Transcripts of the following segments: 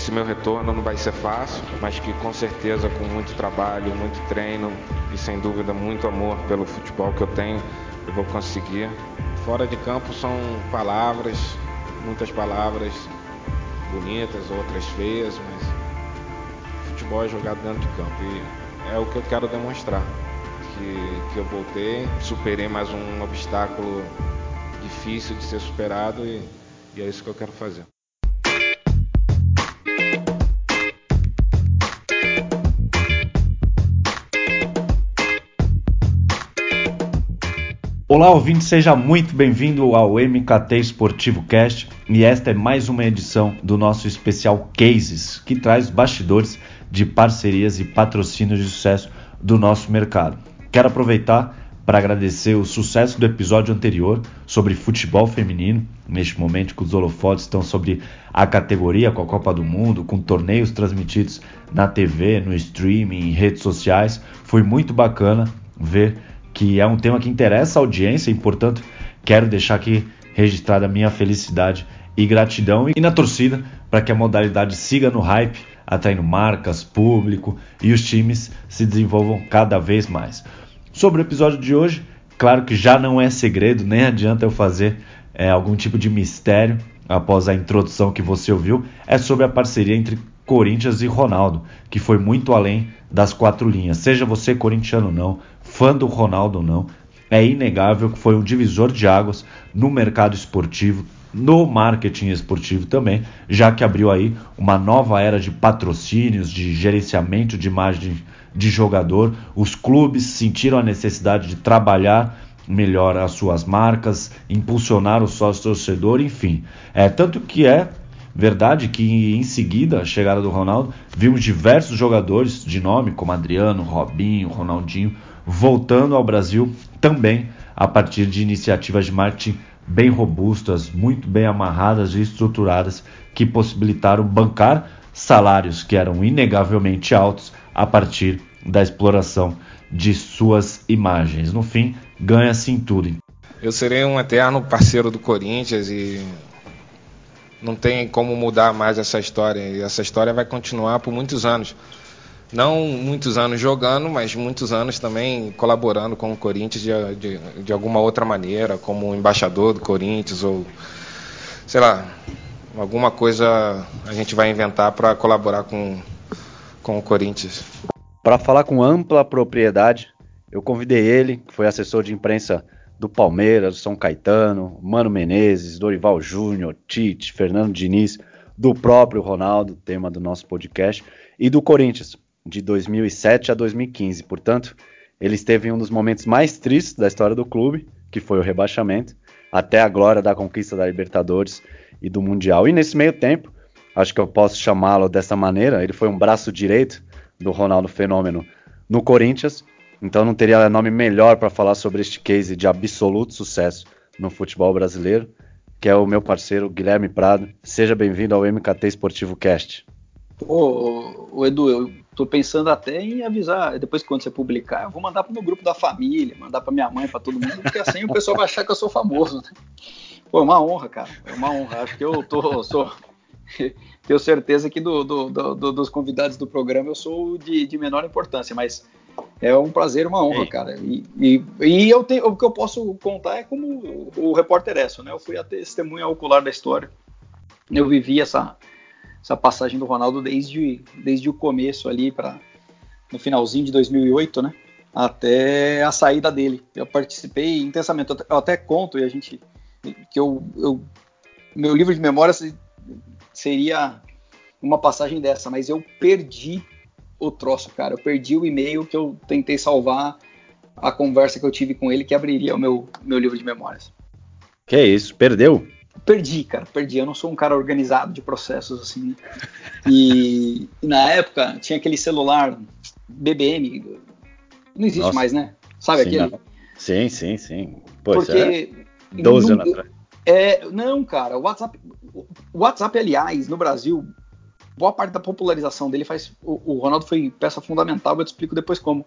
esse meu retorno não vai ser fácil, mas que com certeza com muito trabalho, muito treino e sem dúvida muito amor pelo futebol que eu tenho, eu vou conseguir. Fora de campo são palavras, muitas palavras bonitas, outras feias, mas futebol é jogado dentro de campo e é o que eu quero demonstrar. Que, que eu voltei, superei mais um obstáculo difícil de ser superado e, e é isso que eu quero fazer. Olá, ouvinte, seja muito bem-vindo ao MKT Esportivo Cast e esta é mais uma edição do nosso especial Cases, que traz bastidores de parcerias e patrocínios de sucesso do nosso mercado. Quero aproveitar para agradecer o sucesso do episódio anterior sobre futebol feminino, neste momento que os holofotes estão sobre a categoria com a Copa do Mundo, com torneios transmitidos na TV, no streaming, em redes sociais. Foi muito bacana ver que é um tema que interessa a audiência e, portanto, quero deixar aqui registrada a minha felicidade e gratidão e na torcida para que a modalidade siga no hype, atraindo marcas, público e os times se desenvolvam cada vez mais. Sobre o episódio de hoje, claro que já não é segredo, nem adianta eu fazer é, algum tipo de mistério após a introdução que você ouviu, é sobre a parceria entre Corinthians e Ronaldo, que foi muito além das quatro linhas. Seja você corintiano ou não, fã do Ronaldo ou não, é inegável que foi um divisor de águas no mercado esportivo, no marketing esportivo também, já que abriu aí uma nova era de patrocínios, de gerenciamento de imagem de jogador. Os clubes sentiram a necessidade de trabalhar melhor as suas marcas, impulsionar o sócio torcedor, enfim. É tanto que é verdade que em seguida a chegada do Ronaldo, vimos diversos jogadores de nome como Adriano, Robinho, Ronaldinho voltando ao Brasil também a partir de iniciativas de marketing bem robustas, muito bem amarradas e estruturadas que possibilitaram bancar salários que eram inegavelmente altos a partir da exploração de suas imagens. No fim, ganha-se em tudo. Eu serei um eterno parceiro do Corinthians e não tem como mudar mais essa história. E essa história vai continuar por muitos anos não muitos anos jogando, mas muitos anos também colaborando com o Corinthians de, de, de alguma outra maneira, como embaixador do Corinthians ou sei lá, alguma coisa a gente vai inventar para colaborar com, com o Corinthians. Para falar com ampla propriedade, eu convidei ele, que foi assessor de imprensa do Palmeiras, São Caetano, Mano Menezes, Dorival Júnior, Tite, Fernando Diniz, do próprio Ronaldo, tema do nosso podcast, e do Corinthians, de 2007 a 2015. Portanto, ele esteve em um dos momentos mais tristes da história do clube, que foi o rebaixamento, até a glória da conquista da Libertadores e do Mundial. E nesse meio tempo, acho que eu posso chamá-lo dessa maneira, ele foi um braço direito do Ronaldo Fenômeno no Corinthians, então não teria nome melhor para falar sobre este case de absoluto sucesso no futebol brasileiro, que é o meu parceiro Guilherme Prado. Seja bem-vindo ao MKT Esportivo Cast. Ô, ô, Edu, eu tô pensando até em avisar, depois quando você publicar, eu vou mandar pro meu grupo da família, mandar pra minha mãe, para todo mundo, porque assim o pessoal vai achar que eu sou famoso. Né? Pô, é uma honra, cara. É uma honra. Acho que eu tô, sou, tenho certeza que do, do, do, dos convidados do programa eu sou de, de, menor importância, mas é um prazer, uma honra, Ei. cara. E, e, e, eu tenho, o que eu posso contar é como o, o repórter Esso, né? Eu fui a testemunha ocular da história. Eu vivi essa, essa passagem do Ronaldo desde, desde o começo ali para no finalzinho de 2008, né? Até a saída dele. Eu participei intensamente. Eu até conto e a gente que eu, eu meu livro de memórias seria uma passagem dessa, mas eu perdi o troço, cara. Eu perdi o e-mail que eu tentei salvar a conversa que eu tive com ele que abriria o meu, meu livro de memórias. Que isso, perdeu? perdi, cara, perdi. Eu não sou um cara organizado de processos assim. E, e na época tinha aquele celular BBM, não existe Nossa. mais, né? Sabe sim, aquele? Não. Sim, sim, sim. Pô, Porque é 12 anos atrás. É, não, cara, o WhatsApp, o WhatsApp, aliás, no Brasil, boa parte da popularização dele faz. O, o Ronaldo foi peça fundamental, eu te explico depois como.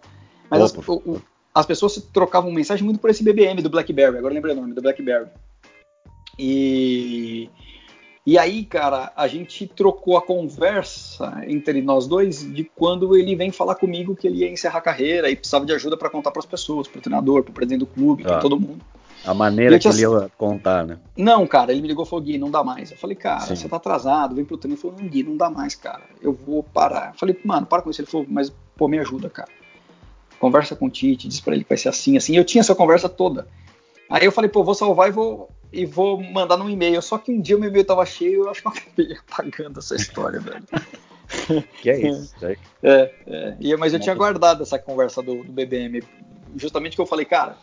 Mas as, o, as, pessoas trocavam mensagem muito por esse BBM do BlackBerry, agora lembrei o nome, do BlackBerry. E, E aí, cara, a gente trocou a conversa entre nós dois de quando ele vem falar comigo que ele ia encerrar a carreira e precisava de ajuda para contar para as pessoas, para o treinador, para o presidente do clube, ah. para todo mundo. A maneira que ele ia contar, né? Não, cara, ele me ligou e falou, Gui, não dá mais. Eu falei, cara, Sim. você tá atrasado, vem pro treino. Ele falou, não, Gui, não dá mais, cara. Eu vou parar. Eu falei, mano, para com isso. Ele falou, mas, pô, me ajuda, cara. Conversa com o Tite, diz pra ele que vai ser assim, assim. Eu tinha essa conversa toda. Aí eu falei, pô, vou salvar e vou, e vou mandar no e-mail. Só que um dia o meu e-mail tava cheio eu acho que eu acabei apagando essa história, velho. Que é isso? É, é, é. Mas eu tinha guardado essa conversa do, do BBM. Justamente que eu falei, cara,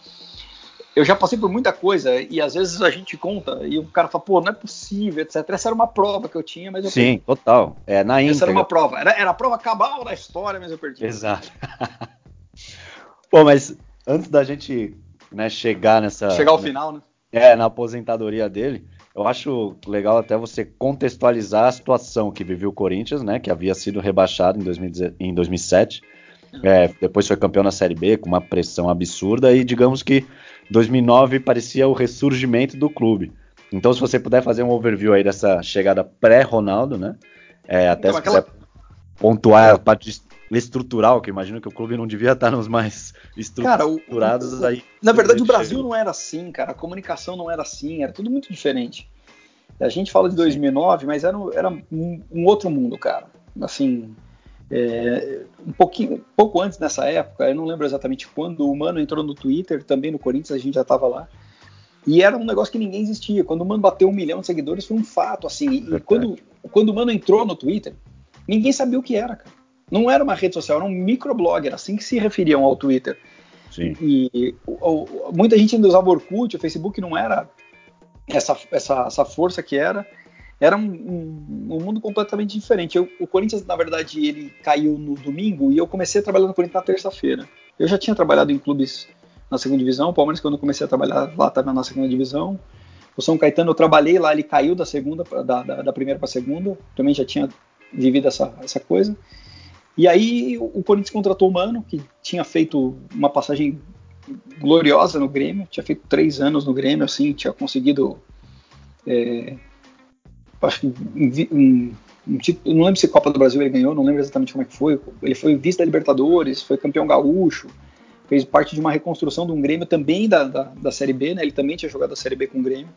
eu já passei por muita coisa e às vezes a gente conta e o cara fala, pô, não é possível, etc. Essa era uma prova que eu tinha, mas eu Sim, perdi. total. É na Essa era uma prova. Era, era a prova cabal da história, mas eu perdi. Exato. pô, mas antes da gente né, chegar nessa. Chegar ao né, final, né? É, na aposentadoria dele. Eu acho legal até você contextualizar a situação que viveu o Corinthians, né? Que havia sido rebaixado em, 2000, em 2007. É, depois foi campeão na Série B com uma pressão absurda e digamos que 2009 parecia o ressurgimento do clube. Então, se você puder fazer um overview aí dessa chegada pré-Ronaldo, né? É, até então, se aquela... quiser pontuar a parte estrutural, que imagino que o clube não devia estar nos mais estruturados cara, o, aí. Na verdade, o Brasil não era assim, cara. A comunicação não era assim, era tudo muito diferente. A gente fala de 2009, mas era, era um, um outro mundo, cara. Assim, é, um pouquinho, pouco antes dessa época, eu não lembro exatamente quando, o Mano entrou no Twitter, também no Corinthians, a gente já estava lá. E era um negócio que ninguém existia. Quando o Mano bateu um milhão de seguidores, foi um fato, assim. E, quando, quando o Mano entrou no Twitter, ninguém sabia o que era, cara. Não era uma rede social, era um microblog, era assim que se referiam ao Twitter. Sim. E o, muita gente ainda usava Orkut, o Facebook não era essa, essa, essa força que era era um, um, um mundo completamente diferente. Eu, o Corinthians, na verdade, ele caiu no domingo e eu comecei a trabalhar no Corinthians na terça-feira. Eu já tinha trabalhado em clubes na segunda divisão, o Palmeiras, quando eu comecei a trabalhar lá, estava na segunda divisão. O São Caetano, eu trabalhei lá, ele caiu da segunda, da, da, da primeira para a segunda, também já tinha vivido essa, essa coisa. E aí o Corinthians contratou o Mano, que tinha feito uma passagem gloriosa no Grêmio, tinha feito três anos no Grêmio, assim, tinha conseguido é, acho que um, um, não lembro se Copa do Brasil ele ganhou, não lembro exatamente como é que foi. Ele foi vice da Libertadores, foi campeão gaúcho, fez parte de uma reconstrução de um Grêmio também da, da, da Série B, né? Ele também tinha jogado a Série B com o Grêmio.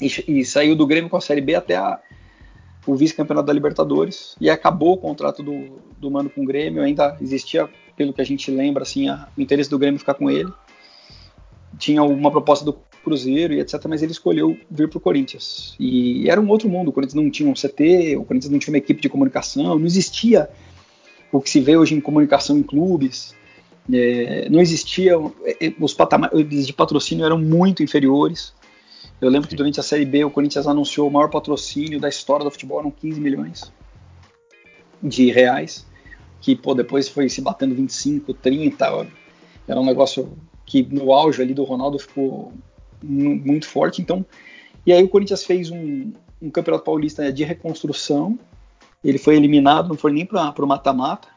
E, e saiu do Grêmio com a Série B até a, o vice-campeonato da Libertadores. E acabou o contrato do, do Mano com o Grêmio, ainda existia, pelo que a gente lembra, assim, a, o interesse do Grêmio ficar com ele. Tinha uma proposta do Cruzeiro e etc, mas ele escolheu vir para o Corinthians. E era um outro mundo, o Corinthians não tinha um CT, o Corinthians não tinha uma equipe de comunicação, não existia o que se vê hoje em comunicação em clubes, é, não existia, é, é, os patamares de patrocínio eram muito inferiores. Eu lembro que durante a Série B o Corinthians anunciou o maior patrocínio da história do futebol, eram 15 milhões de reais, que pô, depois foi se batendo 25, 30, era um negócio que no auge ali do Ronaldo ficou muito forte. Então, e aí o Corinthians fez um, um campeonato paulista de reconstrução. Ele foi eliminado, não foi nem para o mata-mata.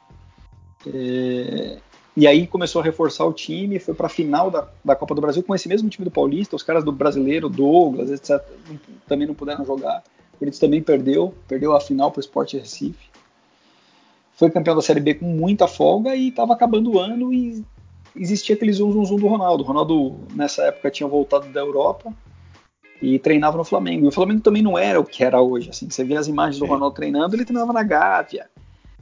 É, e aí começou a reforçar o time, foi para a final da, da Copa do Brasil com esse mesmo time do Paulista, os caras do brasileiro, Douglas, etc., também não puderam jogar. O Corinthians também perdeu, perdeu a final para o Sport Recife. Foi campeão da Série B com muita folga e estava acabando o ano e existia aquele zoom, zoom, zoom do Ronaldo. O Ronaldo, nessa época, tinha voltado da Europa e treinava no Flamengo. E o Flamengo também não era o que era hoje. Assim, você vê as imagens Sim. do Ronaldo treinando, ele treinava na Gávea.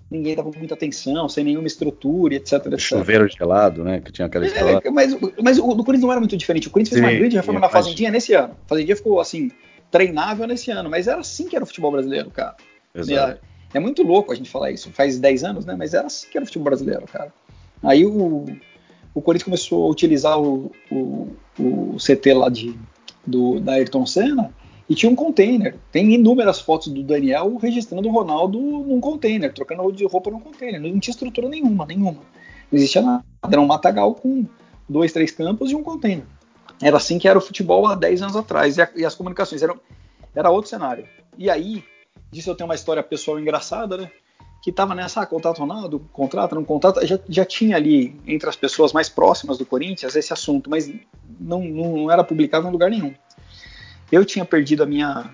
Ninguém dava muita atenção, sem nenhuma estrutura, etc. etc. Chuveiro gelado, né? Que tinha aquela é, mas, mas o do Corinthians não era muito diferente. O Corinthians Sim, fez uma grande reforma na Fazendinha nesse ano. A Fazendinha ficou assim, treinável nesse ano, mas era assim que era o futebol brasileiro, cara. Exato. É, é muito louco a gente falar isso. Faz 10 anos, né? Mas era assim que era o futebol brasileiro, cara. Aí o, o Corinthians começou a utilizar o, o, o CT lá de, do, da Ayrton Senna e tinha um container. Tem inúmeras fotos do Daniel registrando o Ronaldo num container, trocando de roupa num container. Não tinha estrutura nenhuma, nenhuma. Não existia nada. Era um matagal com dois, três campos e um container. Era assim que era o futebol há 10 anos atrás. E, a, e as comunicações eram era outro cenário. E aí, disso eu tenho uma história pessoal engraçada, né? Que estava nessa, ah, contrato Ronaldo, contrato, não contrato, já, já tinha ali entre as pessoas mais próximas do Corinthians esse assunto, mas não, não era publicado em lugar nenhum. Eu tinha perdido a minha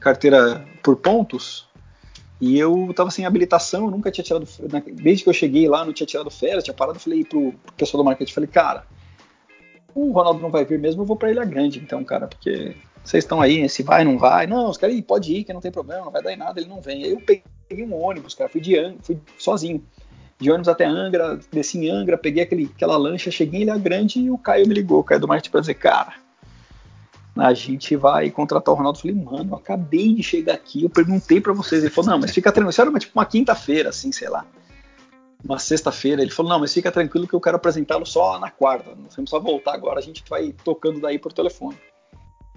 carteira por pontos. E eu tava sem habilitação, eu nunca tinha tirado. Desde que eu cheguei lá, não tinha tirado férias, tinha parado. Falei pro, pro pessoal do marketing: falei, cara, o Ronaldo não vai vir mesmo, eu vou pra Ilha Grande, então, cara, porque vocês estão aí, se vai, não vai. Não, os caras, pode ir, que não tem problema, não vai dar em nada, ele não vem. Aí eu peguei um ônibus, cara, fui de fui sozinho. De ônibus até Angra, desci em Angra, peguei aquele, aquela lancha, cheguei em Ilha Grande e o Caio me ligou, o Caio do marketing pra dizer, cara, a gente vai contratar o Ronaldo. Eu falei, mano, eu acabei de chegar aqui, eu perguntei para vocês. Ele falou, não, mas fica tranquilo. Isso era tipo uma quinta-feira, assim, sei lá. Uma sexta-feira. Ele falou, não, mas fica tranquilo que eu quero apresentá-lo só na quarta. Não precisa voltar agora, a gente vai tocando daí por telefone.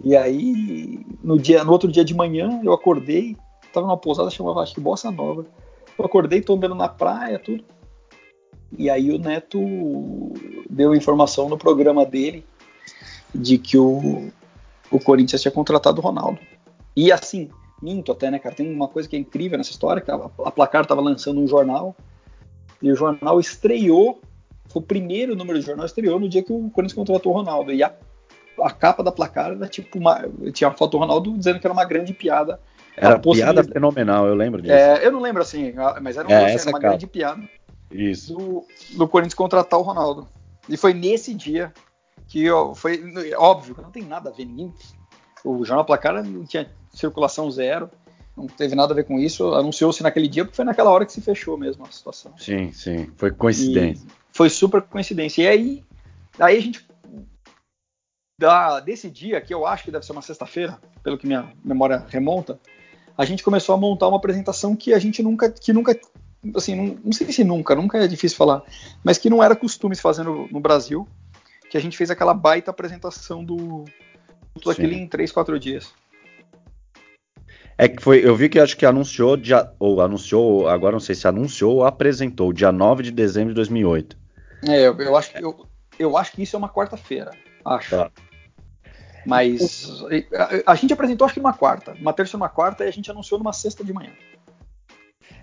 E aí, no, dia, no outro dia de manhã, eu acordei, tava numa pousada, chamava, acho que Bossa Nova. Eu acordei, tô andando na praia, tudo. E aí o Neto deu informação no programa dele de que o, o Corinthians tinha contratado o Ronaldo. E assim, minto até, né, cara? Tem uma coisa que é incrível nessa história, que a, a Placar estava lançando um jornal, e o jornal estreou, foi o primeiro número de jornal estreou no dia que o Corinthians contratou o Ronaldo. E a, a capa da Placar era tipo uma, tinha a foto do Ronaldo dizendo que era uma grande piada. Era piada fenomenal, eu lembro disso. É, eu não lembro assim, mas era, um, é, assim, uma capa. grande piada. Isso. Do, do Corinthians contratar o Ronaldo. E foi nesse dia que ó, foi óbvio, não tem nada a ver, ninguém. O Jornal Placar não tinha circulação zero, não teve nada a ver com isso. Anunciou-se naquele dia porque foi naquela hora que se fechou mesmo a situação. Sim, sim, foi coincidência. E foi super coincidência. E aí, aí a gente da, desse dia, que eu acho que deve ser uma sexta-feira, pelo que minha memória remonta, a gente começou a montar uma apresentação que a gente nunca, que nunca, assim, não, não sei se nunca, nunca é difícil falar, mas que não era costume se fazer no, no Brasil, que a gente fez aquela baita apresentação do tudo aquilo em 3, 4 dias. É que foi, eu vi que acho que anunciou, dia, ou anunciou, agora não sei se anunciou ou apresentou, dia 9 de dezembro de 2008. É, eu, eu acho, que, eu, eu acho que isso é uma quarta-feira, acho. Tá. Mas a, a, gente apresentou acho que numa quarta, uma terça e uma quarta, e a gente anunciou numa sexta de manhã.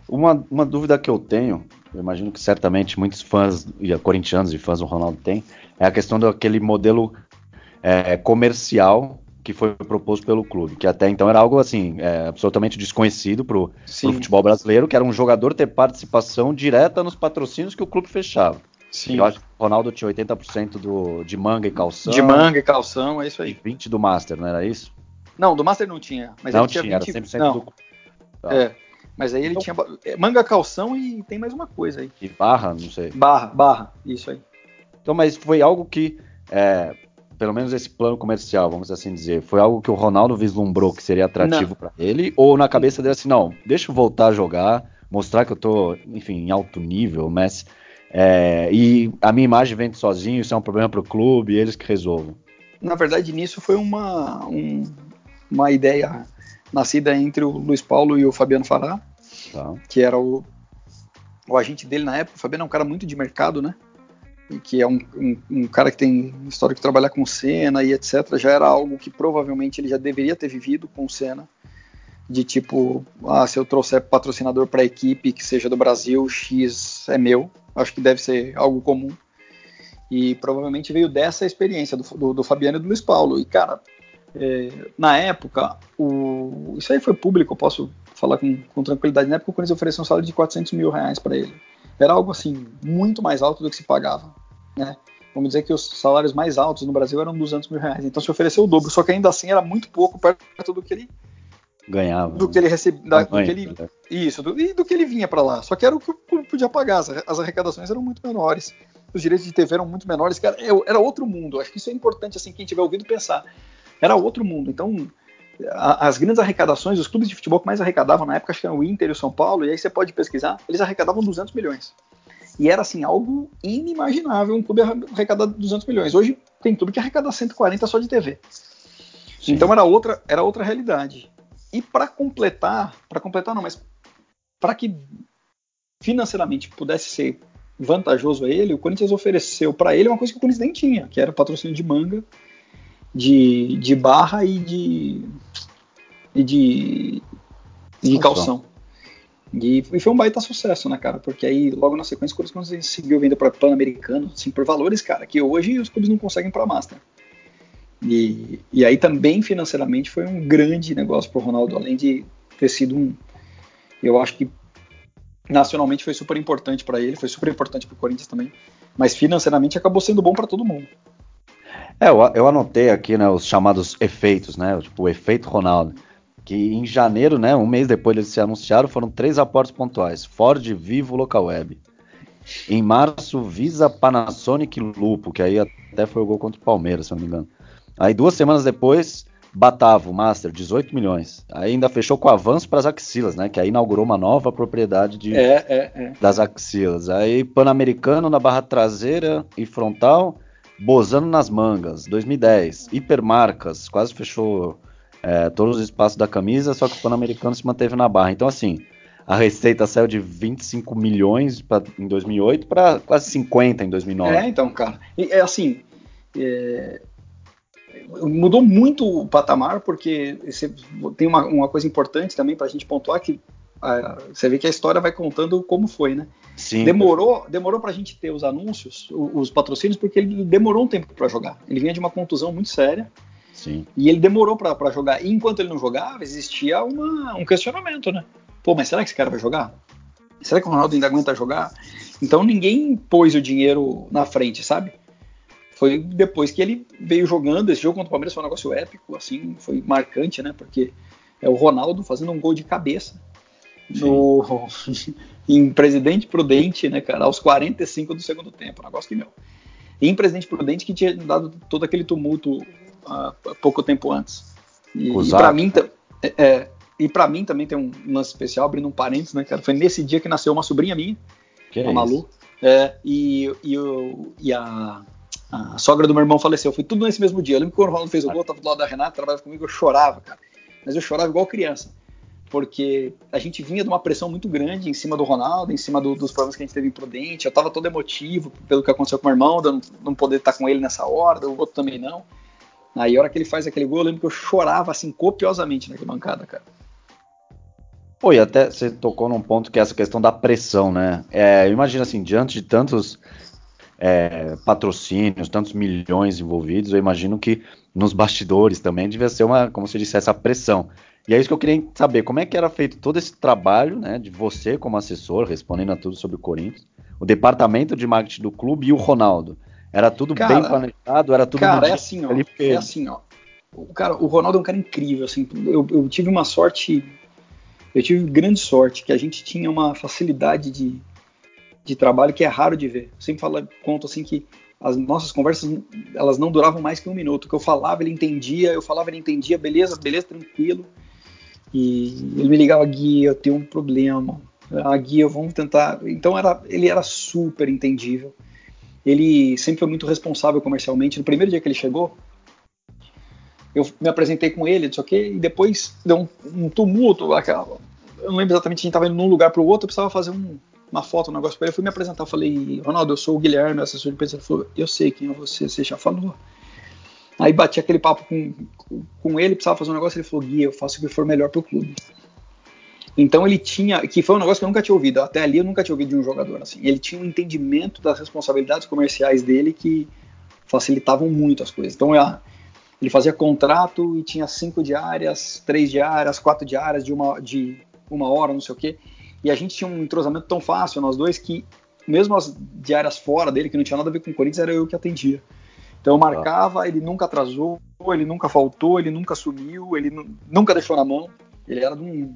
Uma, uma dúvida que eu tenho, eu imagino que certamente muitos fãs, corintianos e fãs do Ronaldo têm, é a questão daquele modelo é, comercial que foi proposto pelo clube, que até então era algo assim é, absolutamente desconhecido para o futebol brasileiro, que era um jogador ter participação direta nos patrocínios que o clube fechava. Sim. Eu acho que o Ronaldo tinha 80% do, de manga e calção. De manga e calção, é isso aí. E 20% do Master, não era isso? Não, do Master não tinha. Mas não ele tinha, tinha 20... era 100% não. do. Tá. É. Mas aí ele então, tinha é, manga, calção e tem mais uma coisa aí. E barra, não sei. Barra, barra, isso aí. Então, mas foi algo que, é, pelo menos esse plano comercial, vamos assim dizer, foi algo que o Ronaldo vislumbrou que seria atrativo para ele, ou na cabeça dele assim, não, deixa eu voltar a jogar, mostrar que eu tô, enfim, em alto nível, mas é, e a minha imagem vem sozinho, isso é um problema para o clube, eles que resolvam. Na verdade, nisso foi uma, um, uma ideia nascida entre o Luiz Paulo e o Fabiano Fará, tá. que era o, o agente dele na época. O Fabiano é um cara muito de mercado, né? que é um, um, um, cara que tem história de trabalhar com cena e etc. Já era algo que provavelmente ele já deveria ter vivido com cena, de tipo, ah, se eu trouxer patrocinador para a equipe que seja do Brasil, X é meu. Acho que deve ser algo comum. E provavelmente veio dessa experiência do, do, do Fabiano e do Luiz Paulo. E cara, é, na época, o, isso aí foi público, eu posso falar com, com tranquilidade. Na época, o Corinthians ofereceu um salário de 400 mil reais para ele. Era algo assim, muito mais alto do que se pagava. Né? Vamos dizer que os salários mais altos no Brasil eram 200 mil reais. Então se ofereceu o dobro, só que ainda assim era muito pouco perto do que ele ganhava. Do que ele recebia. Do que ele, isso, do, e do que ele vinha para lá. Só que era o que o clube podia pagar. As, as, arrecadações eram muito menores. Os direitos de TV eram muito menores. Era, era outro mundo. Acho que isso é importante, assim, quem tiver ouvido pensar era outro mundo. Então, a, as grandes arrecadações, os clubes de futebol que mais arrecadavam na época, acho que eram o Inter e o São Paulo, e aí você pode pesquisar, eles arrecadavam 200 milhões. E era assim, algo inimaginável um clube arrecadar 200 milhões. Hoje tem clube que arrecada 140 só de TV. Sim. Então era outra, era outra realidade. E para completar, para completar não, mas para que financeiramente pudesse ser vantajoso a ele, o Corinthians ofereceu para ele uma coisa que o Corinthians nem tinha, que era patrocínio de manga de, de barra e de, e de, de calção. E, e, foi um baita sucesso, né, cara? Porque aí, logo na sequência, o Corinthians conseguiu vender para Pan-Americano, assim, por valores, cara, que hoje os clubes não conseguem para Master. E, e aí também financeiramente foi um grande negócio para o Ronaldo, além de ter sido um. Eu acho que nacionalmente foi super importante para ele, foi super importante para o Corinthians também, mas financeiramente acabou sendo bom para todo mundo. É, eu, eu, anotei aqui né, os chamados efeitos, né? Tipo, o efeito Ronaldo. Que em janeiro, né, um mês depois de se anunciaram, foram três aportes pontuais: Ford, Vivo, Local Web. Em março, Visa, Panasonic Lupo, que aí até foi o gol contra o Palmeiras, se não me engano. Aí duas semanas depois, Batavo, Master, 18 milhões. Aí ainda fechou com avanço para as axilas, né? Que aí inaugurou uma nova propriedade de, é, é, é. das axilas. Aí Pan-Americano na barra traseira e frontal, Bozano nas mangas, 2010. Hipermarcas, quase fechou é, todos os espaços da camisa, só que o Pan-Americano se manteve na barra. Então, assim, a receita saiu de 25 milhões pra, em 2008 para quase 50 em 2009. É, então, cara. E, é assim, é, mudou muito o patamar, porque tem uma, uma coisa importante também para a gente pontuar que a, você vê que a história vai contando como foi, né? Sim. Demorou, demorou para a gente ter os anúncios, os, os patrocínios, porque ele demorou um tempo para jogar. Ele vinha de uma contusão muito séria. Sim. E ele demorou para jogar. E enquanto ele não jogava, existia uma, um questionamento, né? Pô, mas será que esse cara vai jogar? Será que o Ronaldo ainda aguenta jogar? Então ninguém pôs o dinheiro na frente, sabe? Foi depois que ele veio jogando. Esse jogo contra o Palmeiras foi um negócio épico, assim, foi marcante, né? Porque é o Ronaldo fazendo um gol de cabeça no, em Presidente Prudente, né, cara, aos 45 do segundo tempo, um negócio que meu. E em Presidente Prudente que tinha dado todo aquele tumulto há pouco tempo antes. E, e para mim, é, é, e para mim também tem um lance especial, abrindo um parênteses, né, cara? Foi nesse dia que nasceu uma sobrinha minha, que a Malu. É, e, e, e a a sogra do meu irmão faleceu. Foi tudo nesse mesmo dia. Eu lembro que quando o Ronaldo fez o gol, eu tava do lado da Renata, trabalhava comigo, eu chorava, cara. Mas eu chorava igual criança. Porque a gente vinha de uma pressão muito grande em cima do Ronaldo, em cima do, dos problemas que a gente teve em Prudente. Eu tava todo emotivo pelo que aconteceu com o meu irmão, de não, não poder estar com ele nessa hora, o outro também não. Aí a hora que ele faz aquele gol, eu lembro que eu chorava assim copiosamente naquela bancada, cara. Pô, e até você tocou num ponto que é essa questão da pressão, né? É, imagina assim, diante de tantos é, patrocínios, tantos milhões envolvidos, eu imagino que nos bastidores também devia ser uma, como você disse, essa pressão. E é isso que eu queria saber, como é que era feito todo esse trabalho, né, de você como assessor, respondendo a tudo sobre o Corinthians, o departamento de marketing do clube e o Ronaldo. Era tudo cara, bem planejado, era tudo Cara, é assim, ó, é assim, ó. O cara, o Ronaldo é um cara incrível, assim. Eu, eu tive uma sorte, eu tive grande sorte que a gente tinha uma facilidade de de trabalho que é raro de ver. Eu sempre falo, conto assim que as nossas conversas elas não duravam mais que um minuto. O que eu falava ele entendia, eu falava ele entendia, beleza, beleza, tranquilo. E ele me ligava, Gui, eu tenho um problema. Ah, Gui, vamos tentar. Então era, ele era super entendível. Ele sempre foi muito responsável comercialmente. No primeiro dia que ele chegou, eu me apresentei com ele, disse ok, e depois deu um, um tumulto. Eu não lembro exatamente, a gente estava indo num lugar para o outro, eu precisava fazer um, uma foto, um negócio pra ele, eu fui me apresentar, falei, Ronaldo, eu sou o Guilherme, assessor de imprensa. Ele falou, eu sei quem é você, você já falou. Aí bati aquele papo com, com ele, precisava fazer um negócio, ele falou, Gui, eu faço o que for melhor pro clube. Então ele tinha, que foi um negócio que eu nunca tinha ouvido, até ali eu nunca tinha ouvido de um jogador assim. Ele tinha um entendimento das responsabilidades comerciais dele que facilitavam muito as coisas. Então ele fazia contrato e tinha cinco diárias, três diárias, quatro diárias de uma, de uma hora, não sei o quê. E a gente tinha um entrosamento tão fácil, nós dois, que mesmo as diárias fora dele, que não tinha nada a ver com o Corinthians, era eu que atendia. Então eu marcava, ele nunca atrasou, ele nunca faltou, ele nunca sumiu, ele nunca deixou na mão. Ele era de um.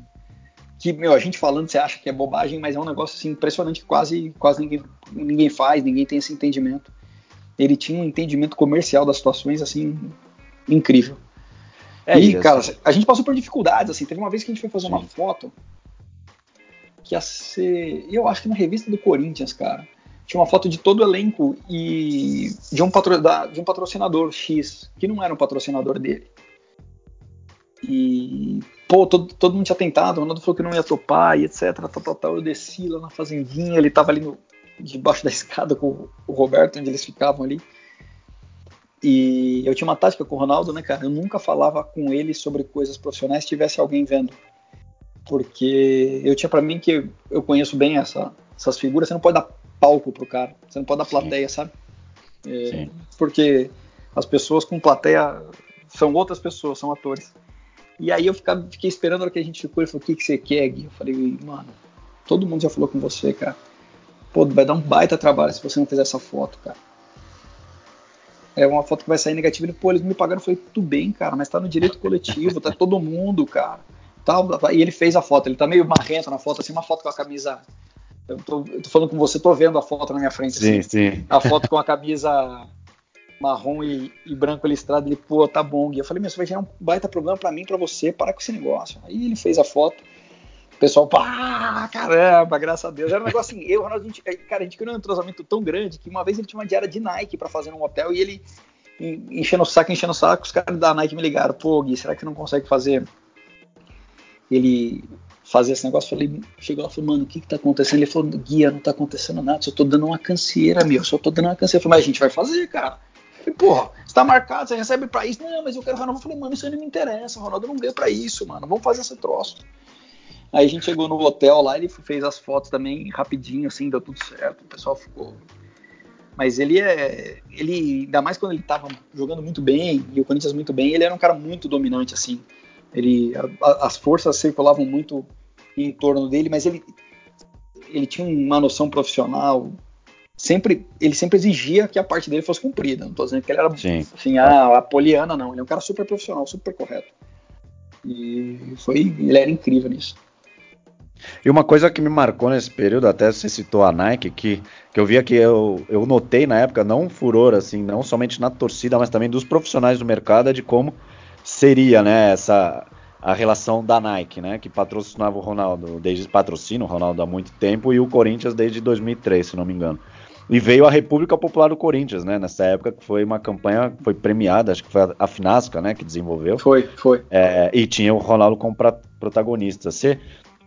Que, meu, a gente falando, você acha que é bobagem, mas é um negócio assim, impressionante que quase, quase ninguém, ninguém faz, ninguém tem esse entendimento. Ele tinha um entendimento comercial das situações, assim, incrível. É e, isso. cara, a gente passou por dificuldades, assim. Teve uma vez que a gente foi fazer Sim. uma foto que ia ser. Eu acho que na revista do Corinthians, cara. Tinha uma foto de todo o elenco e de um, patro, da, de um patrocinador X, que não era um patrocinador dele. E, pô, todo, todo mundo tinha tentado, o Ronaldo falou que não ia topar e etc. Tal, tal, tal. Eu desci lá na fazendinha, ele tava ali no, debaixo da escada com o Roberto, onde eles ficavam ali. E eu tinha uma tática com o Ronaldo, né, cara? Eu nunca falava com ele sobre coisas profissionais se tivesse alguém vendo porque eu tinha para mim que eu conheço bem essa, essas figuras, você não pode dar palco pro cara, você não pode dar plateia, Sim. sabe? É, porque As pessoas com plateia são outras pessoas, são atores. E aí eu ficava, fiquei esperando a hora que a gente ficou. Ele falou: O que, que você quer, Gui? Eu falei: Mano, todo mundo já falou com você, cara. Pô, vai dar um baita trabalho se você não fizer essa foto, cara. É uma foto que vai sair negativa. Ele, pô, eles me pagaram. Eu falei: Tudo bem, cara, mas tá no direito coletivo, tá todo mundo, cara. Tá, e ele fez a foto. Ele tá meio marrento na foto, assim, uma foto com a camisa. Eu tô, eu tô falando com você, tô vendo a foto na minha frente. Sim, assim, sim. A foto com a camisa marrom e, e, branco listrado, ele, pô, tá bom, Gui. Eu falei, meu, isso vai gerar um baita problema para mim, para você, para com esse negócio. Aí ele fez a foto, o pessoal, pá, caramba, graças a Deus. Era um negócio assim, eu, Ronaldo, a gente, cara, a gente criou um entrosamento tão grande que uma vez ele tinha uma diária de Nike para fazer num hotel e ele enchendo o saco, enchendo o saco, os caras da Nike me ligaram, pô, Gui, será que não consegue fazer ele fazer esse negócio? Falei, chegou lá e falou, mano, o que que tá acontecendo? Ele falou, Guia, não tá acontecendo nada, só tô dando uma canseira, meu, só tô dando uma canseira. Eu falei, mas a gente vai fazer, cara. Falei, porra, você tá marcado, você recebe pra isso. Não, mas eu quero Ronaldo. Eu falei, mano, isso aí não me interessa. Ronaldo não veio pra isso, mano. Vamos fazer esse troço. Aí a gente chegou no hotel lá, ele fez as fotos também rapidinho, assim, deu tudo certo. O pessoal ficou. Mas ele é. Ele, ainda mais quando ele tava jogando muito bem, e o Corinthians muito bem, ele era um cara muito dominante, assim. Ele, a, as forças circulavam muito em torno dele, mas ele, ele tinha uma noção profissional sempre ele sempre exigia que a parte dele fosse cumprida. Não estou dizendo que ele era Sim. assim, a, a poliana, não. Ele é um cara super profissional, super correto. E foi, ele era incrível nisso. E uma coisa que me marcou nesse período, até você citou a Nike, que, que eu via que eu, eu notei na época, não um furor, assim, não somente na torcida, mas também dos profissionais do mercado, é de como seria, né, essa a relação da Nike, né, que patrocinava o Ronaldo, desde patrocina o Ronaldo há muito tempo, e o Corinthians desde 2003, se não me engano. E veio a República Popular do Corinthians, né? Nessa época, que foi uma campanha, foi premiada, acho que foi a Finasca, né? Que desenvolveu. Foi, foi. É, e tinha o Ronaldo como protagonista. Você,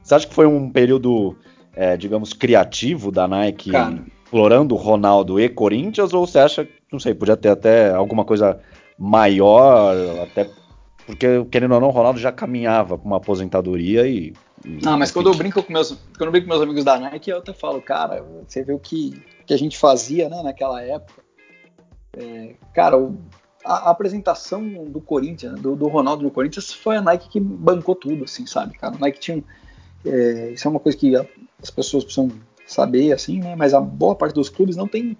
você acha que foi um período, é, digamos, criativo da Nike, Cara. explorando o Ronaldo e Corinthians? Ou você acha, não sei, podia ter até alguma coisa maior, até porque, querendo ou não, o Ronaldo já caminhava com uma aposentadoria e. Ah, mas quando eu brinco com meus, quando eu brinco com meus amigos da Nike, eu até falo, cara, você vê o que, que a gente fazia né, naquela época. É, cara, o, a, a, apresentação do Corinthians, do, do, Ronaldo no Corinthians, foi a Nike que bancou tudo, assim, sabe, cara? A Nike tinha. É, isso é uma coisa que a, as pessoas precisam saber, assim, né? Mas a boa parte dos clubes não tem,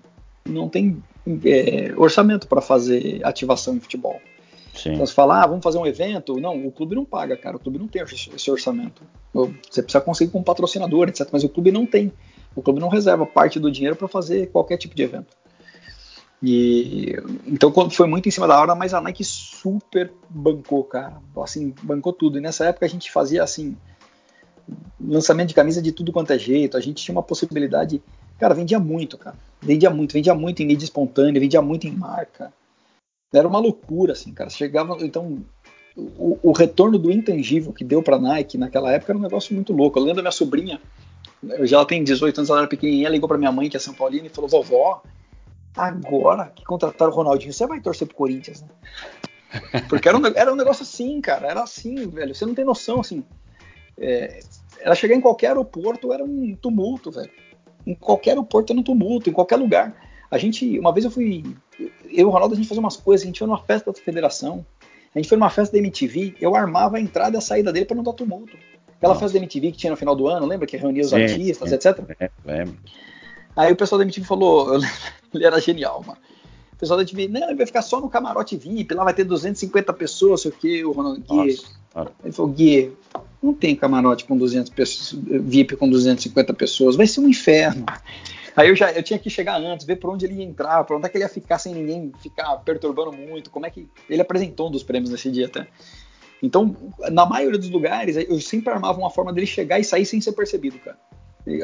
não tem é, orçamento para fazer ativação em futebol. Sim. Então você fala, ah, vamos fazer um evento. Não, o clube não paga, cara. O clube não tem esse orçamento. Você precisa conseguir com um patrocinador, etc. Mas o clube não tem. O clube não reserva parte do dinheiro para fazer qualquer tipo de evento. E então foi muito em cima da hora, mas a Nike super bancou, cara. Assim, bancou tudo. E nessa época a gente fazia assim lançamento de camisa de tudo quanto é jeito. A gente tinha uma possibilidade, cara, vendia muito, cara. Vendia muito, vendia muito em mídia espontânea, vendia muito em marca. Era uma loucura, assim, cara. Chegava, então, o, o retorno do intangível que deu para Nike naquela época era um negócio muito louco. Eu lembro da minha sobrinha, já ela tem 18 anos, ela era pequenininha, ligou para minha mãe, que é São Paulina, e falou: vovó, agora que contrataram o Ronaldinho, você vai torcer pro Corinthians, né? Porque era um, era um negócio assim, cara. Era assim, velho. Você não tem noção, assim. É, ela chegar em qualquer aeroporto era um tumulto, velho. Em qualquer aeroporto era um tumulto, em qualquer lugar. A gente, uma vez eu fui, eu e o Ronaldo, a gente fazia umas coisas, a gente foi numa festa da federação, a gente foi numa festa da MTV, eu armava a entrada e a saída dele para não dar tumulto. Aquela Nossa. festa da MTV que tinha no final do ano, lembra que reunia os sim, artistas, sim. etc? É, lembro. Aí o pessoal da MTV falou, ele era genial, mano. O pessoal da MTV, não, ele vai ficar só no camarote VIP, lá vai ter 250 pessoas, sei o que, o Ronaldo Gui. Ele falou, Gui, não tem camarote com 200 pessoas, VIP com 250 pessoas, vai ser um inferno. Aí eu já eu tinha que chegar antes, ver por onde ele ia entrar, por onde é que ele ia ficar sem ninguém ficar perturbando muito, como é que ele apresentou um dos prêmios nesse dia até. Então, na maioria dos lugares, eu sempre armava uma forma dele chegar e sair sem ser percebido, cara.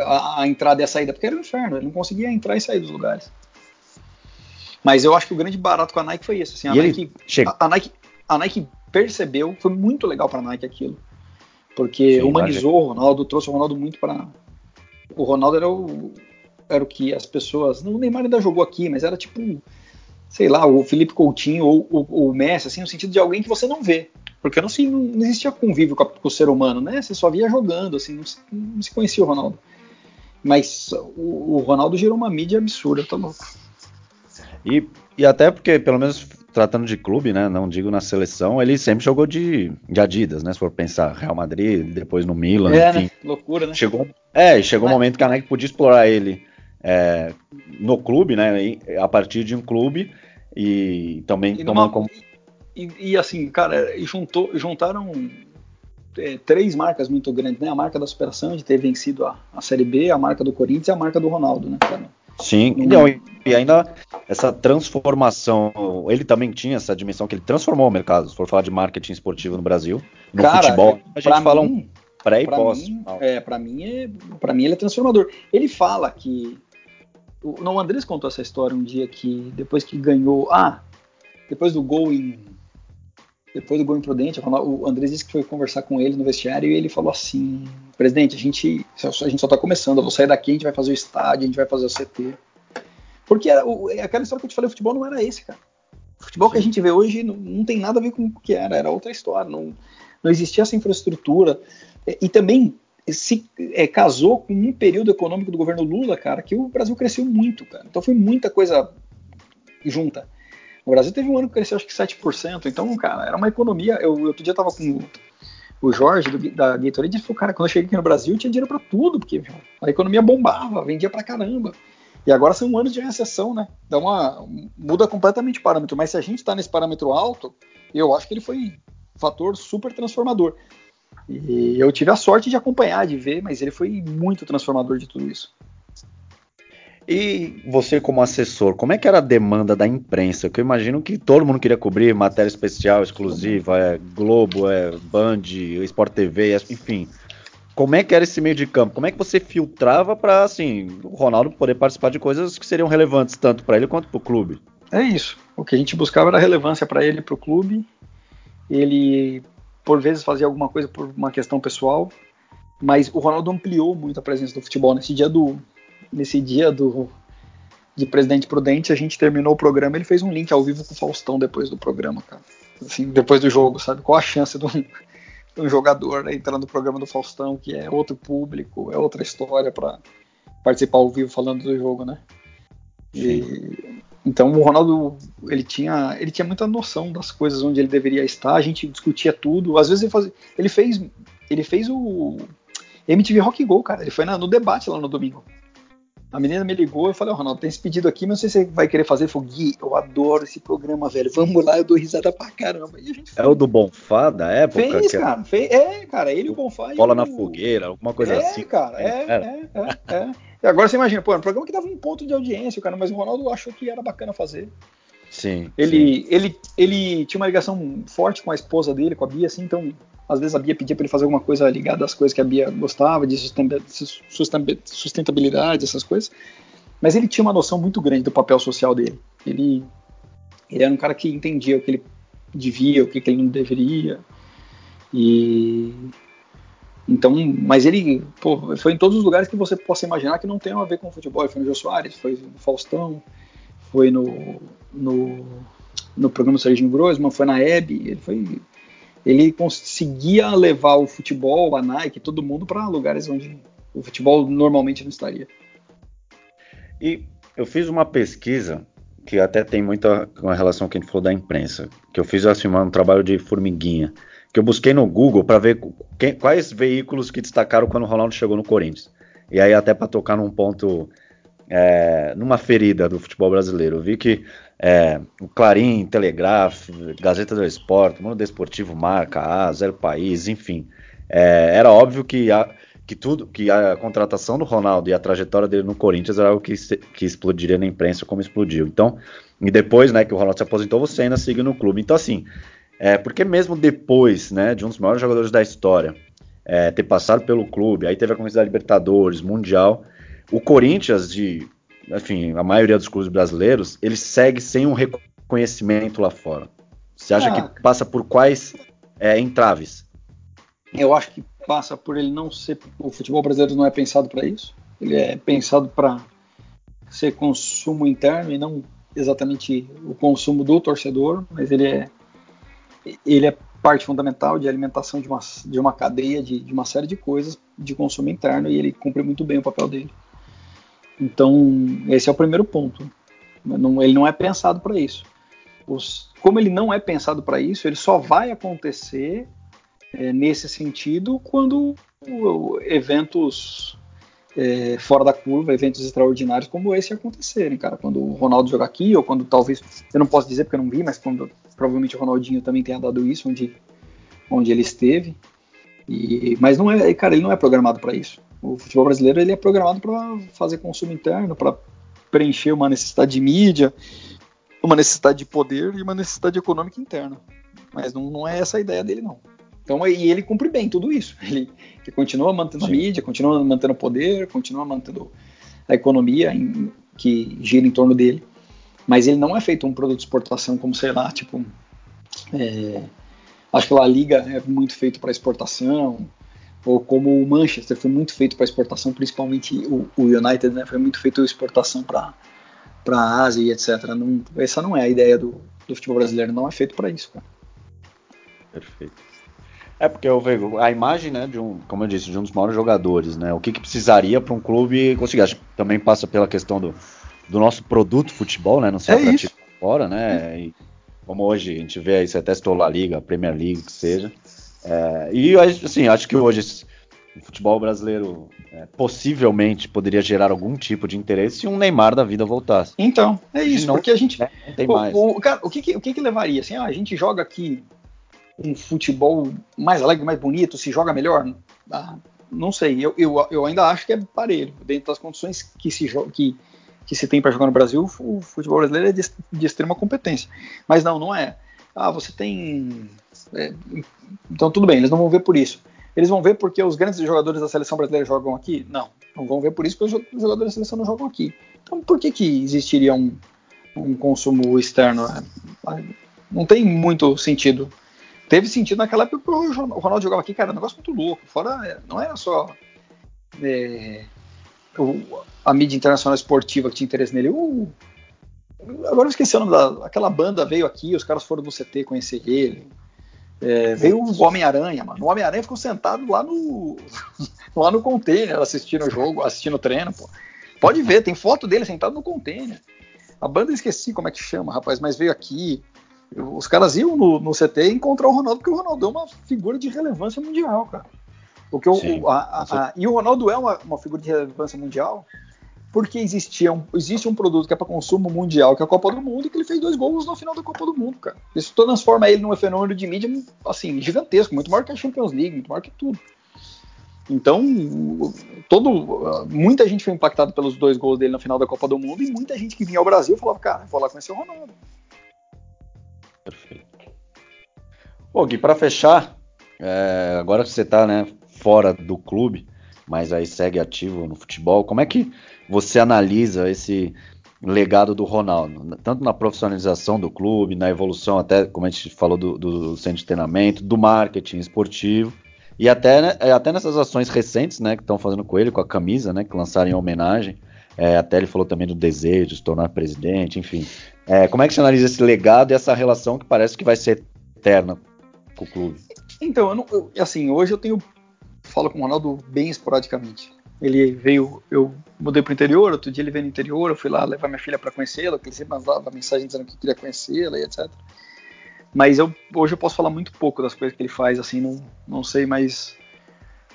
A, a entrada e a saída, porque era um inferno, ele não conseguia entrar e sair dos lugares. Mas eu acho que o grande barato com a Nike foi isso. Assim, a, Nike, a, a, Nike, a Nike percebeu, foi muito legal para a Nike aquilo. Porque Sim, humanizou o Ronaldo, trouxe o Ronaldo muito para. O Ronaldo era o, era o que as pessoas. Não, o Neymar ainda jogou aqui, mas era tipo, sei lá, o Felipe Coutinho ou, o Messi, assim, no sentido de alguém que você não vê. Porque não, assim, não existia convívio com, a, com, o ser humano, né? Você só via jogando, assim, não, não se conhecia o Ronaldo. Mas o, o, Ronaldo gerou uma mídia absurda, tá louco. E, e até porque, pelo menos tratando de clube, né? Não digo na seleção, ele sempre jogou de, de Adidas, né? Se for pensar, Real Madrid, depois no Milan, é, enfim. Né? Loucura, né? Chegou, é, chegou um momento que a Nike podia explorar ele é, no clube, né? A partir de um clube e também e tomando como. E, e, assim, cara, juntou, juntaram é, três marcas muito grandes, né? A marca da superação de ter vencido a, a Série B, a marca do Corinthians e a marca do Ronaldo, né? Sim, não, e ainda essa transformação, ele também tinha essa dimensão que ele transformou o mercado. Se for falar de marketing esportivo no Brasil, no Cara, futebol, a gente fala mim, um pré e pós. Mim, é, para mim, é, para mim ele é transformador. Ele fala que o, não, o Andrés contou essa história um dia que depois que ganhou, ah, depois do gol em depois do gol imprudente, o Andrés disse que foi conversar com ele no vestiário e ele falou assim: presidente, a gente, a gente só está começando, eu vou sair daqui, a gente vai fazer o estádio, a gente vai fazer o CT. Porque era, é aquela história que eu te falei, o futebol não era esse, cara. O futebol Sim. que a gente vê hoje não, não, tem nada a ver com o que era, era outra história, não, não existia essa infraestrutura. E, e também se é, casou com um período econômico do governo Lula, cara, que o Brasil cresceu muito, cara. Então foi muita coisa junta. O Brasil teve um ano que cresceu acho que 7%. Então, cara, era uma economia. Eu outro dia tava com o Jorge do, da Gatorade e falou, cara, quando eu cheguei aqui no Brasil tinha dinheiro para tudo, porque a economia bombava, vendia pra caramba. E agora são anos de recessão, né? Dá uma muda completamente o parâmetro. Mas se a gente está nesse parâmetro alto, eu acho que ele foi um fator super transformador. E eu tive a sorte de acompanhar, de ver, mas ele foi muito transformador de tudo isso. E você, como assessor, como é que era a demanda da imprensa? Que eu imagino que todo mundo queria cobrir matéria especial, exclusiva, é Globo, é Band, Sport TV, enfim. Como é que era esse meio de campo? Como é que você filtrava para assim, o Ronaldo poder participar de coisas que seriam relevantes tanto para ele quanto para o clube? É isso. O que a gente buscava era relevância para ele e para o clube. Ele, por vezes, fazia alguma coisa por uma questão pessoal, mas o Ronaldo ampliou muito a presença do futebol. Nesse dia do, nesse dia do de Presidente Prudente, a gente terminou o programa, ele fez um link ao vivo com o Faustão depois do programa, cara. Assim, depois do jogo, sabe? Qual a chance de um, de um jogador né, entrar no programa do Faustão, que é outro público, é outra história para participar ao vivo falando do jogo, né? E, então o Ronaldo ele tinha ele tinha muita noção das coisas onde ele deveria estar. A gente discutia tudo. Às vezes ele, faz, ele fez ele fez o MTV Rock Go, cara. Ele foi na, no debate lá no domingo. A menina me ligou, eu falei, oh, Ronaldo, tem esse pedido aqui, mas não sei se você vai querer fazer. Ele falou, Gui, eu adoro esse programa, velho. Vamos lá, eu dou risada pra caramba. é o do Bonfá da época? Fez, é cara. Fez, é, cara, ele e o Bonfá. Bola o... na fogueira, alguma coisa é, assim. Cara, é, é, é, é. E agora você imagina, pô, um programa que dava um ponto de audiência, cara, mas o Ronaldo achou que era bacana fazer. Sim. Ele, sim. ele, ele tinha uma ligação forte com a esposa dele, com a Bia, assim, então às vezes a Bia pedia para ele fazer alguma coisa ligada às coisas que a Bia gostava, de sustentabilidade, essas coisas. Mas ele tinha uma noção muito grande do papel social dele. Ele, ele era um cara que entendia o que ele devia, o que, ele não deveria. E então, mas ele pô, foi em todos os lugares que você possa imaginar que não tem a ver com futebol. Ele foi no Jô Soares, foi no Faustão, foi no, no, no programa do Serginho Grossman, foi na Hebe. Ele foi ele conseguia levar o futebol, a Nike, todo mundo para lugares onde o futebol normalmente não estaria. E eu fiz uma pesquisa que até tem muita relação com o que a gente falou da imprensa, que eu fiz assim, um trabalho de formiguinha, que eu busquei no Google para ver quem, quais veículos que destacaram quando o Ronaldo chegou no Corinthians. E aí até para tocar num ponto, é, numa ferida do futebol brasileiro. Eu vi que é, o Clarim, Telegraph, Gazeta do Esporte, Mundo Desportivo, Marca, A, Zero País, enfim. É, era óbvio que a, que tudo, que a contratação do Ronaldo e a trajetória dele no Corinthians era algo que, que explodiria na imprensa como explodiu. Então, e depois, né, que o Ronaldo se aposentou, você ainda seguiu no clube. Então, assim, é, porque mesmo depois, né, de um dos maiores jogadores da história, é, ter passado pelo clube, aí teve a conquista da Libertadores, Mundial, o Corinthians, de, enfim, a maioria dos clubes brasileiros, ele segue sem um reconhecimento lá fora. Você acha ah, que passa por quais é, entraves? Eu acho que passa por ele não ser. O futebol brasileiro não é pensado para isso. Ele é pensado para ser consumo interno e não exatamente o consumo do torcedor, mas ele é ele é parte fundamental de alimentação de uma, de uma cadeia de, de uma série de coisas de consumo interno e ele cumpre muito bem o papel dele. Então, esse é o primeiro ponto. Não, ele não é pensado para isso. os, como ele não é pensado para isso, ele só vai acontecer é, nesse sentido quando eventos é, fora da curva, eventos extraordinários como esse acontecerem, cara. Quando o Ronaldo jogar aqui, ou quando talvez, eu não posso dizer porque eu não vi, mas quando provavelmente o Ronaldinho também tenha dado isso, onde, onde ele esteve. E, mas não é, cara, ele não é programado para isso. O futebol brasileiro ele é programado para fazer consumo interno, para preencher uma necessidade de mídia, uma necessidade de poder e uma necessidade econômica interna. Mas não, não é essa a ideia dele, não. Então, e ele cumpre bem tudo isso. Ele, ele continua mantendo Sim. a mídia, continua mantendo o poder, continua mantendo a economia em, que gira em torno dele. Mas ele não é feito um produto de exportação como, sei lá, tipo. É, acho que a Liga é muito feito para exportação, ou como o Manchester foi muito feito para exportação, principalmente o, o, United, né, foi muito feito exportação para para a Ásia e etc. Não, essa não é a ideia do, do futebol brasileiro, não é feito para isso, cara. Perfeito. É porque eu vejo a imagem, né, de um, como eu disse, de um dos maiores jogadores, né? O que, que precisaria para um clube conseguir? Acho que também passa pela questão do, do nosso produto futebol, né? Não sei é fora, né? E, como hoje a gente vê aí, você testou a Liga, a Premier League, que seja. É, e assim, acho que hoje o futebol brasileiro é, possivelmente poderia gerar algum tipo de interesse se um Neymar da vida voltasse. Então, é isso, não, porque a gente. Né, não tem o, mais. O, cara, o, que, que, o que, que levaria? Assim, ah, a gente joga aqui um futebol mais alegre, mais bonito, se joga melhor? Ah, não sei, eu, eu, eu ainda acho que é parelho. Dentro das condições que se, que, que se tem para jogar no Brasil, o futebol brasileiro é de, de extrema competência. Mas não, não é. Ah, você tem é, então tudo bem, eles não vão ver por isso. Eles vão ver porque os grandes jogadores da seleção brasileira jogam aqui? Não, não vão ver por isso porque os jogadores da seleção não jogam aqui. Então por que, que existiria um, um consumo externo? É, não tem muito sentido. Teve sentido naquela época que o Ronaldo jogava aqui, cara, um negócio muito louco. Fora, é, não era só é, o, a mídia internacional esportiva que tinha interesse nele. O, agora eu esqueci o nome da. Aquela banda veio aqui, os caras foram no CT conhecer ele. É, veio o Homem-Aranha, mano. O Homem-Aranha ficou sentado lá no, lá no container assistindo o jogo, assistindo o treino, pô. Pode ver, tem foto dele sentado no container. A banda esqueci como é que chama, rapaz, mas veio aqui. Os caras iam no, no CT encontrar o Ronaldo, porque o Ronaldo é uma figura de relevância mundial, cara. Porque o, a, a, a, e o Ronaldo é uma, uma figura de relevância mundial porque existia um, existe um produto que é para consumo mundial, que é a Copa do Mundo, e que ele fez dois gols no final da Copa do Mundo, cara. Isso transforma ele num fenômeno de mídia assim, gigantesco, muito maior que a Champions League, muito maior que tudo. Então, todo, muita gente foi impactada pelos dois gols dele na final da Copa do Mundo e muita gente que vinha ao Brasil falava, cara, vou lá conhecer o Ronaldo. Perfeito. Bom, Gui, para fechar, é, agora que você está né, fora do clube, mas aí segue ativo no futebol, como é que você analisa esse legado do Ronaldo, tanto na profissionalização do clube, na evolução até, como a gente falou, do, do centro de treinamento, do marketing esportivo, e até, né, é, até nessas ações recentes, né, que estão fazendo com ele, com a camisa, né, que lançaram em homenagem, é, até ele falou também do desejo de se tornar presidente, enfim. É, como é que você analisa esse legado e essa relação que parece que vai ser eterna com o clube? Então, eu não, eu, assim, hoje eu tenho falo com o Ronaldo bem esporadicamente. Ele veio, eu mudei para o interior, outro dia ele veio no interior, eu fui lá levar minha filha para conhecê-la, que ele sempre mandava mensagem dizendo que queria conhecê-la e etc. Mas eu, hoje eu posso falar muito pouco das coisas que ele faz, assim, não, não sei mais,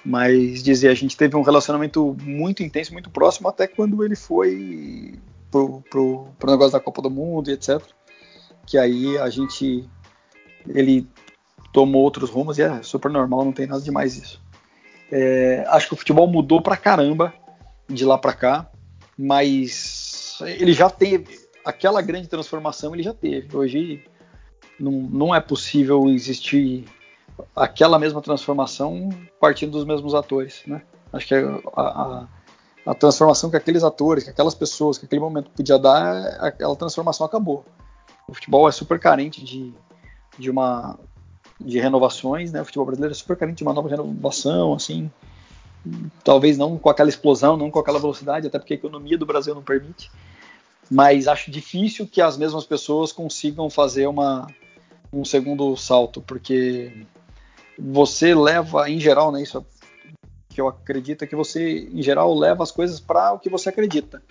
mais dizer. A gente teve um relacionamento muito intenso, muito próximo, até quando ele foi pro, pro, pro negócio da Copa do Mundo e etc. Que aí a gente, ele tomou outros rumos e é super normal, não tem nada demais isso. É, acho que o futebol mudou pra caramba de lá para cá, mas ele já teve aquela grande transformação, ele já teve. Hoje não, não é possível existir aquela mesma transformação partindo dos mesmos atores, né? Acho que a, a, a, transformação que aqueles atores, que aquelas pessoas, que aquele momento podia dar, aquela transformação acabou. O futebol é super carente de, de uma de renovações, né? O futebol brasileiro é super carente de uma nova renovação, assim, talvez não com aquela explosão, não com aquela velocidade, até porque a economia do Brasil não permite. Mas acho difícil que as mesmas pessoas consigam fazer uma, um segundo salto, porque você leva, em geral, né, isso que eu acredito é que você, em geral, leva as coisas para o que você acredita.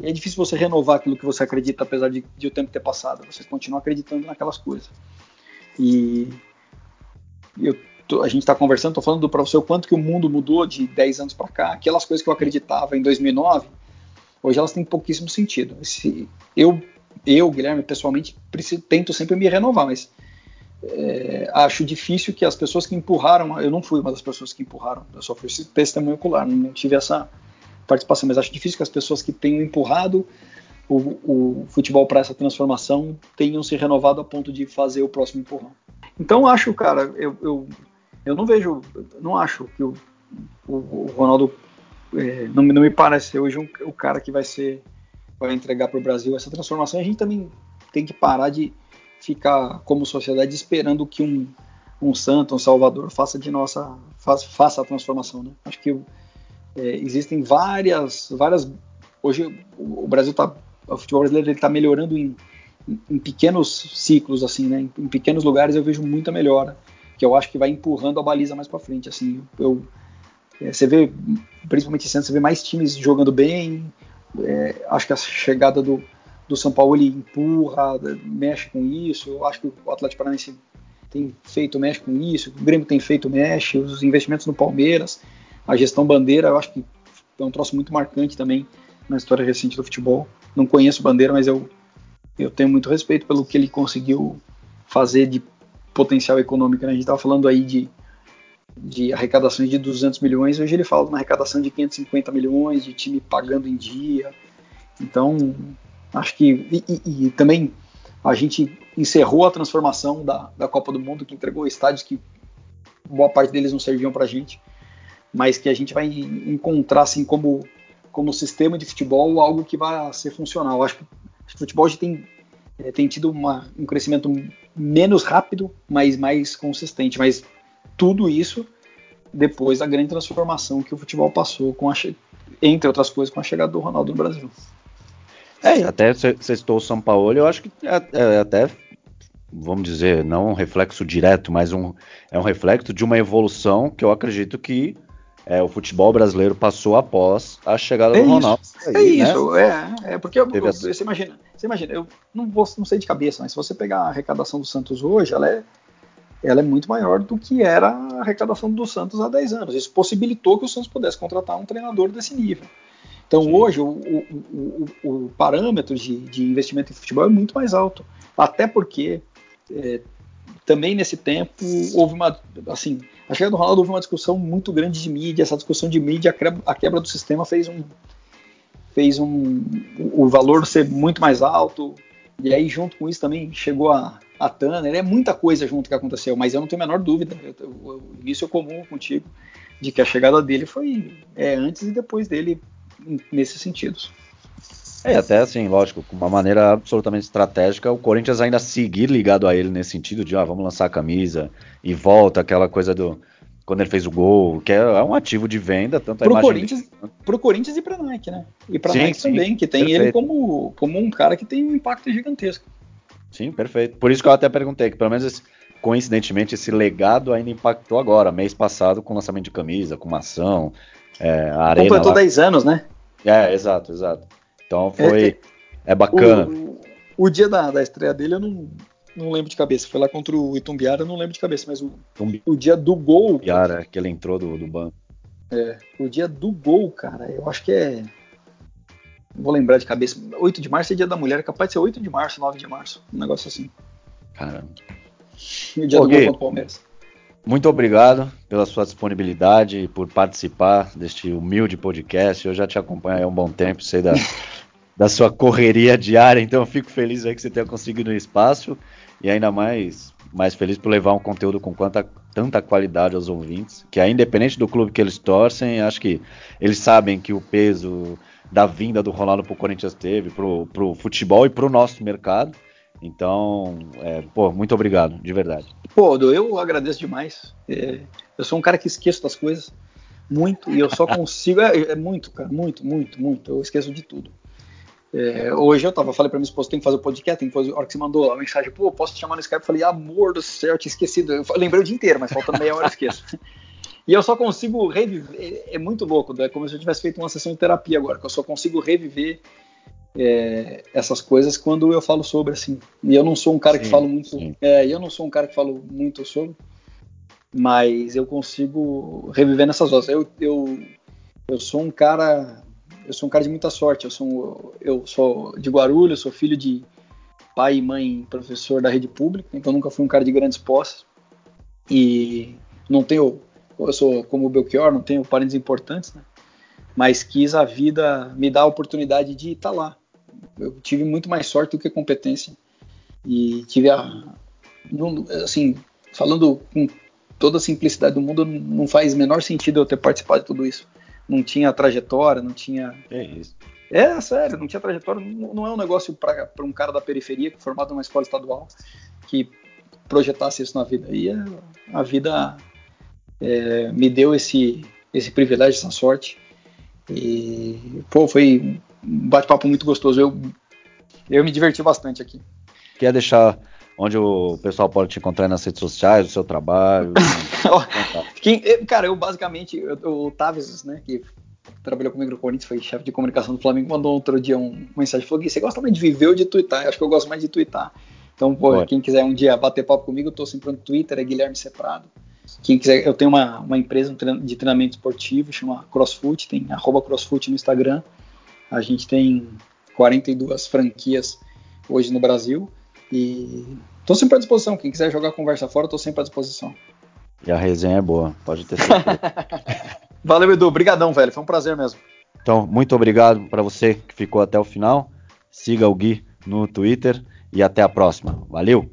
E é difícil você renovar aquilo que você acredita, apesar de, de o tempo ter passado. Você continua acreditando naquelas coisas. E eu, a gente está conversando, estou falando para você o quanto que o mundo mudou de 10 anos para cá. Aquelas coisas que eu acreditava em 2009, hoje elas têm pouquíssimo sentido. Se, eu, eu, Guilherme, pessoalmente, preciso, tento sempre me renovar, mas é, acho difícil que as pessoas que empurraram, eu não fui uma das pessoas que empurraram, eu só fui testemunho ocular, não tive essa participação, mas acho difícil que as pessoas que tenham empurrado o, o futebol para essa transformação tenham se renovado a ponto de fazer o próximo empurrão. Então acho, cara, eu, eu, eu não vejo, não acho que o, o, o Ronaldo é, não, não, me parece hoje um, o cara que vai ser vai entregar para o Brasil essa transformação. A gente também tem que parar de ficar como sociedade esperando que um, um santo, um salvador faça de nossa faça, faça a transformação, né? Acho que é, existem várias várias hoje o Brasil está o futebol brasileiro está melhorando em, em, pequenos ciclos, assim, né? Em, em, pequenos lugares eu vejo muita melhora, que eu acho que vai empurrando a baliza mais para frente, assim. Eu, é, você vê, principalmente esse você vê mais times jogando bem. É, acho que a chegada do, do São Paulo ele empurra, mexe com isso. Eu acho que o Atlético Paranaense tem feito, mexe com isso. O Grêmio tem feito, mexe. Os investimentos no Palmeiras, a gestão bandeira, eu acho que é um troço muito marcante também na história recente do futebol. Não conheço Bandeira, mas eu, eu tenho muito respeito pelo que ele conseguiu fazer de potencial econômico. Né? A gente estava falando aí de, de arrecadações de 200 milhões, hoje ele fala de uma arrecadação de 550 milhões, de time pagando em dia. Então, acho que. E, e, e também a gente encerrou a transformação da, da Copa do Mundo, que entregou estádios que boa parte deles não serviam para a gente, mas que a gente vai encontrar assim como como sistema de futebol algo que vai ser funcional. Acho que, acho que o futebol já tem, é, tem tido uma, um crescimento menos rápido, mas mais consistente. Mas tudo isso depois da grande transformação que o futebol passou, com a, entre outras coisas, com a chegada do Ronaldo no Brasil. É, até você citou o São Paulo, eu acho que é, é, até, vamos dizer, não um reflexo direto, mas um, é um reflexo de uma evolução que eu acredito que é, o futebol brasileiro passou após a chegada é do Ronaldo. Aí, é isso, né? é, é porque eu, eu, você imagina, você imagina, eu não, vou, não sei de cabeça, mas se você pegar a arrecadação do Santos hoje, ela é, ela é muito maior do que era a arrecadação do Santos há 10 anos. Isso possibilitou que o Santos pudesse contratar um treinador desse nível. Então Sim. hoje o, o, o, o parâmetro de, de, investimento em futebol é muito mais alto. Até porque é, também nesse tempo houve uma assim a chegada do Ronaldo houve uma discussão muito grande de mídia essa discussão de mídia a quebra, a quebra do sistema fez um fez um o valor ser muito mais alto e aí junto com isso também chegou a a Tanner é muita coisa junto que aconteceu mas eu não tenho a menor dúvida eu, eu, início comum contigo de que a chegada dele foi é, antes e depois dele nesses sentidos é, até assim, lógico, com uma maneira absolutamente estratégica, o Corinthians ainda seguir ligado a ele nesse sentido de, ah, vamos lançar a camisa e volta aquela coisa do quando ele fez o gol, que é, é um ativo de venda, tanto pro Corinthians, de... pro Corinthians e pra Nike, né? E pra sim, Nike sim, também, que tem perfeito. ele como, como um cara que tem um impacto gigantesco. Sim, perfeito. Por isso que eu até perguntei, que pelo menos esse, coincidentemente esse legado ainda impactou agora, mês passado, com o lançamento de camisa, com uma ação, é, a arena Completou lá. 10 anos, né? É, exato, exato. Então foi. É, é, é bacana. O, o, dia da, da estreia dele eu não, não lembro de cabeça. Foi lá contra o Itumbiara, eu não lembro de cabeça, mas o, o dia do gol. Itumbiara, que ele entrou do, do banco. É, o dia do gol, cara, eu acho que é. Vou lembrar de cabeça. 8 de março é dia da mulher, é capaz de ser 8 de março, 9 de março. Um negócio assim. Caramba. E o dia Ô, do gol contra o Palmeiras. Muito obrigado pela sua disponibilidade e por participar deste humilde podcast. Eu já te acompanho há um bom tempo, sei da, da sua correria diária, então eu fico feliz aí que você tenha conseguido o espaço e ainda mais, mais feliz por levar um conteúdo com quanta, tanta qualidade aos ouvintes, que é independente do clube que eles torcem, acho que eles sabem que o peso da vinda do Ronaldo pro Corinthians teve, pro, pro futebol e pro nosso mercado. Então, é, pô, muito obrigado, de verdade. Pô, eu agradeço demais. É, eu sou um cara que esqueço das coisas muito e eu só consigo. É, é, muito, cara, muito, muito, muito. Eu esqueço de tudo. É, hoje eu tava, falei pra minha esposa, tem que fazer o podcast, tem que fazer. A hora que você mandou a mensagem, pô, posso te chamar no Skype? Eu falei, amor do céu, eu tinha esquecido. Eu lembrei o dia inteiro, mas faltando meia hora eu esqueço. E eu só consigo reviver. É, é muito louco, é como se eu tivesse feito uma sessão de terapia agora, que eu só consigo reviver é, essas coisas quando eu falo sobre, assim. E eu não sou um cara sim, que falo muito. É, eu não sou um cara que falo muito sobre, mas eu consigo reviver nessas horas. Eu, eu, eu sou um cara. Eu sou um cara de muita sorte. Eu sou, eu sou de Guarulhos, sou filho de pai e mãe professor da rede pública, então nunca fui um cara de grandes posses. E não tenho. Eu sou como o Belchior, não tenho parentes importantes, né? Mas quis a vida me dar a oportunidade de estar lá, eu tive muito mais sorte do que competência. E tive a assim falando com toda a simplicidade do mundo não faz menor sentido eu ter participado de tudo isso. Não tinha trajetória não tinha é isso. É sério não tinha trajetória não, é um negócio para um cara da periferia formado numa escola estadual que projetasse isso na vida. E a, a vida é, me deu esse esse privilégio essa sorte e pô foi um bate-papo muito gostoso. Eu, eu me diverti bastante aqui. Quer deixar onde o pessoal pode te encontrar nas redes sociais, o seu trabalho? Quem, cara, eu basicamente, eu, o Tavis, né, que trabalhou comigo no Corinthians, foi chefe de comunicação do Flamengo, mandou outro dia um, uma mensagem, falou que você gosta mais de viver ou de twittar? Eu acho que eu gosto mais de twittar. Então, pô, quem quiser um dia bater papo comigo, eu tô sempre no Twitter, é Guilherme Seprado. Quem quiser, eu tenho uma, uma empresa de treinamento esportivo, chama CrossFoot, tem arroba CrossFoot no Instagram. A gente tem 42 franquias hoje no Brasil e estou sempre à disposição. Quem quiser jogar conversa fora, estou sempre à disposição. E a resenha é boa, pode ter certeza. Valeu, Edu. Obrigadão, velho. Foi um prazer mesmo. Então, muito obrigado para você que ficou até o final. Siga o Gui no Twitter e até a próxima. Valeu!